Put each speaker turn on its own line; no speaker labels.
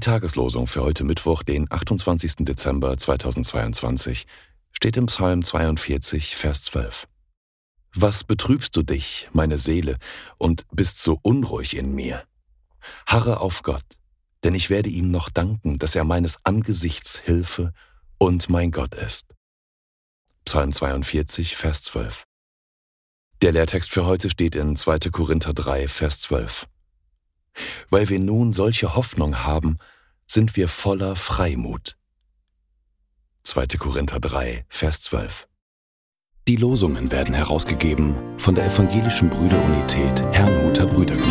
Tageslosung für heute Mittwoch, den 28. Dezember 2022, steht im Psalm 42, Vers 12. Was betrübst du dich, meine Seele, und bist so unruhig in mir? Harre auf Gott, denn ich werde ihm noch danken, dass er meines Angesichts Hilfe und mein Gott ist. Psalm 42, Vers 12. Der Lehrtext für heute steht in 2. Korinther 3, Vers 12. Weil wir nun solche Hoffnung haben, sind wir voller Freimut. 2. Korinther 3, Vers 12. Die Losungen werden herausgegeben von der Evangelischen Brüderunität Herrnhuter Brüdergemeine.